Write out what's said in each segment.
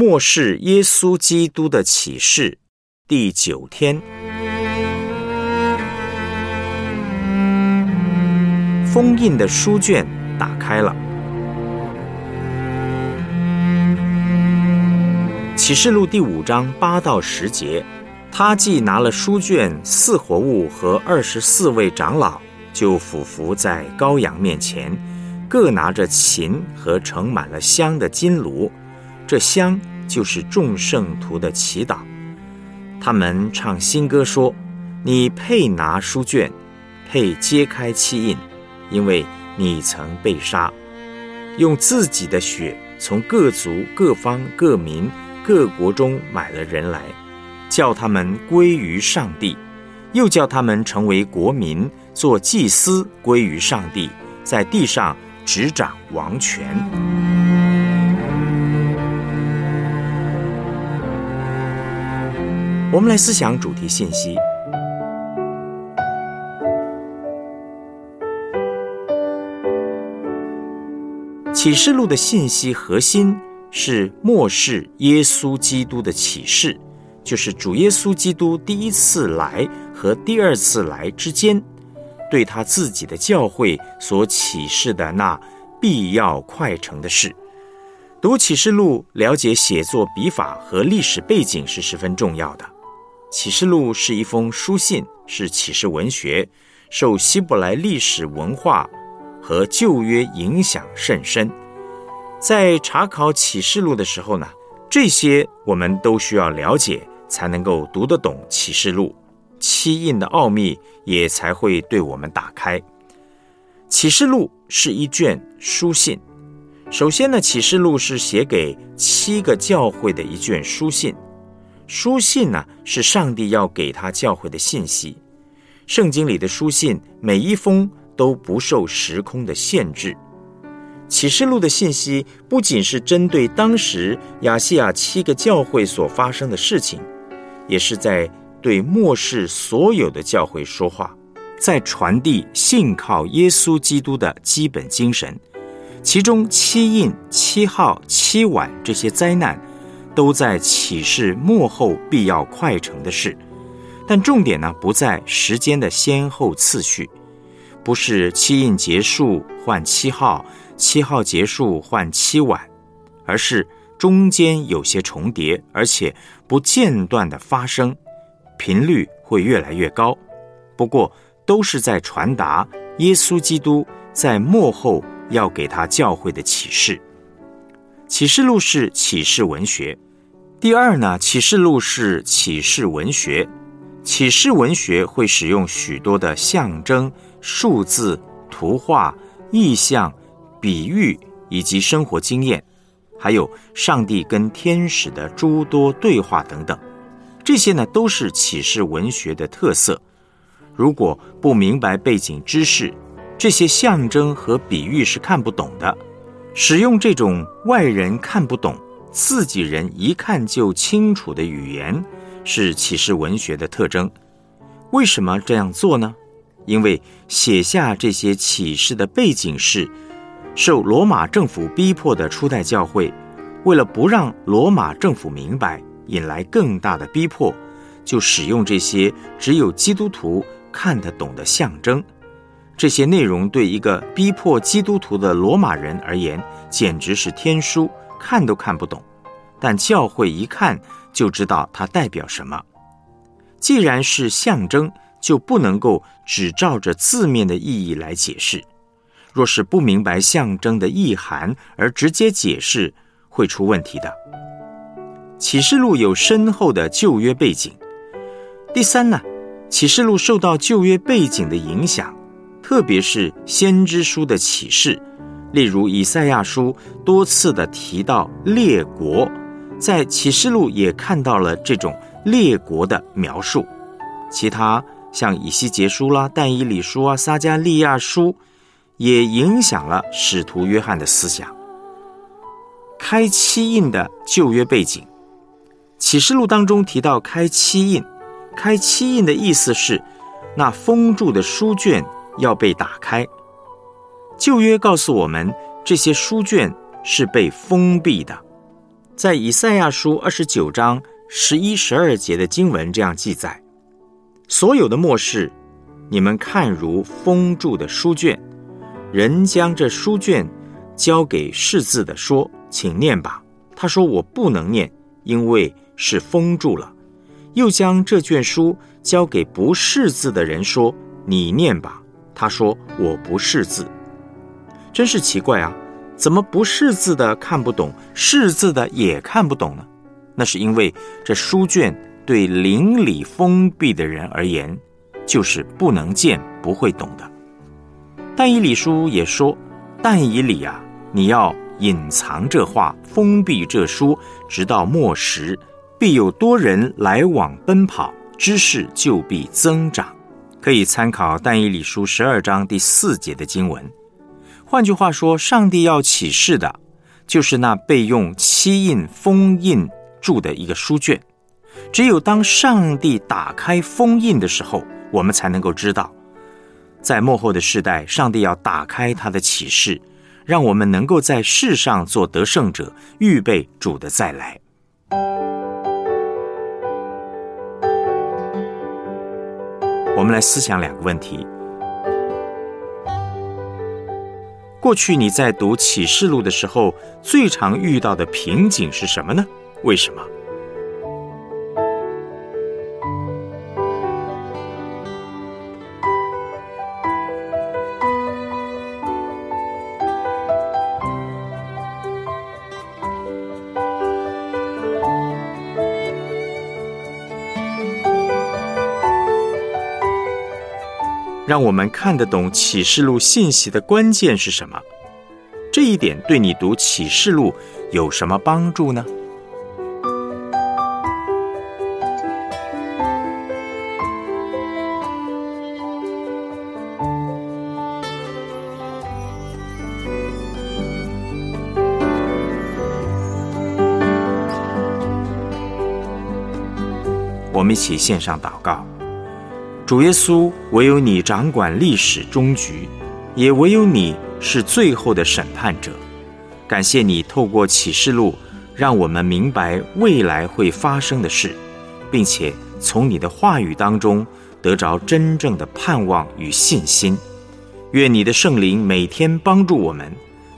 末世耶稣基督的启示第九天，封印的书卷打开了。启示录第五章八到十节，他既拿了书卷、四活物和二十四位长老，就俯伏在羔羊面前，各拿着琴和盛满了香的金炉，这香。就是众圣徒的祈祷，他们唱新歌说：“你配拿书卷，配揭开七印，因为你曾被杀，用自己的血从各族、各方、各民、各国中买了人来，叫他们归于上帝，又叫他们成为国民，做祭司归于上帝，在地上执掌王权。”我们来思想主题信息。启示录的信息核心是末世耶稣基督的启示，就是主耶稣基督第一次来和第二次来之间，对他自己的教会所启示的那必要快成的事。读启示录，了解写作笔法和历史背景是十分重要的。启示录是一封书信，是启示文学，受希伯来历史文化和旧约影响甚深。在查考启示录的时候呢，这些我们都需要了解，才能够读得懂启示录七印的奥秘，也才会对我们打开。启示录是一卷书信，首先呢，启示录是写给七个教会的一卷书信。书信呢，是上帝要给他教会的信息。圣经里的书信每一封都不受时空的限制。启示录的信息不仅是针对当时亚细亚七个教会所发生的事情，也是在对末世所有的教会说话，在传递信靠耶稣基督的基本精神。其中七印、七号、七晚这些灾难。都在启示幕后必要快成的事，但重点呢不在时间的先后次序，不是七印结束换七号，七号结束换七晚，而是中间有些重叠，而且不间断的发生，频率会越来越高。不过都是在传达耶稣基督在幕后要给他教会的启示。启示录是启示文学。第二呢，启示录是启示文学。启示文学会使用许多的象征、数字、图画、意象、比喻以及生活经验，还有上帝跟天使的诸多对话等等。这些呢，都是启示文学的特色。如果不明白背景知识，这些象征和比喻是看不懂的。使用这种外人看不懂、自己人一看就清楚的语言，是启示文学的特征。为什么这样做呢？因为写下这些启示的背景是，受罗马政府逼迫的初代教会，为了不让罗马政府明白，引来更大的逼迫，就使用这些只有基督徒看得懂的象征。这些内容对一个逼迫基督徒的罗马人而言，简直是天书，看都看不懂。但教会一看就知道它代表什么。既然是象征，就不能够只照着字面的意义来解释。若是不明白象征的意涵而直接解释，会出问题的。启示录有深厚的旧约背景。第三呢，启示录受到旧约背景的影响。特别是先知书的启示，例如以赛亚书多次的提到列国，在启示录也看到了这种列国的描述。其他像以西结书啦、但以理书啊、撒加利亚书，也影响了使徒约翰的思想。开七印的旧约背景，启示录当中提到开七印，开七印的意思是那封住的书卷。要被打开。旧约告诉我们，这些书卷是被封闭的。在以赛亚书二十九章十一、十二节的经文这样记载：所有的末世，你们看如封住的书卷，人将这书卷交给识字的说：“请念吧。”他说：“我不能念，因为是封住了。”又将这卷书交给不识字的人说：“你念吧。”他说：“我不识字。”真是奇怪啊！怎么不识字的看不懂，识字的也看不懂呢？那是因为这书卷对邻里封闭的人而言，就是不能见、不会懂的。但以理书也说：“但以理啊，你要隐藏这话，封闭这书，直到末时，必有多人来往奔跑，知识就必增长。”可以参考但以理书十二章第四节的经文。换句话说，上帝要启示的，就是那被用漆印封印住的一个书卷。只有当上帝打开封印的时候，我们才能够知道，在幕后的世代，上帝要打开他的启示，让我们能够在世上做得胜者，预备主的再来。我们来思想两个问题。过去你在读启示录的时候，最常遇到的瓶颈是什么呢？为什么？让我们看得懂启示录信息的关键是什么？这一点对你读启示录有什么帮助呢？我们一起献上祷告。主耶稣，唯有你掌管历史终局，也唯有你是最后的审判者。感谢你透过启示录，让我们明白未来会发生的事，并且从你的话语当中得着真正的盼望与信心。愿你的圣灵每天帮助我们，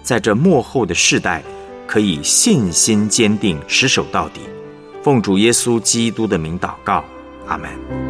在这幕后的世代，可以信心坚定，持守到底。奉主耶稣基督的名祷告，阿门。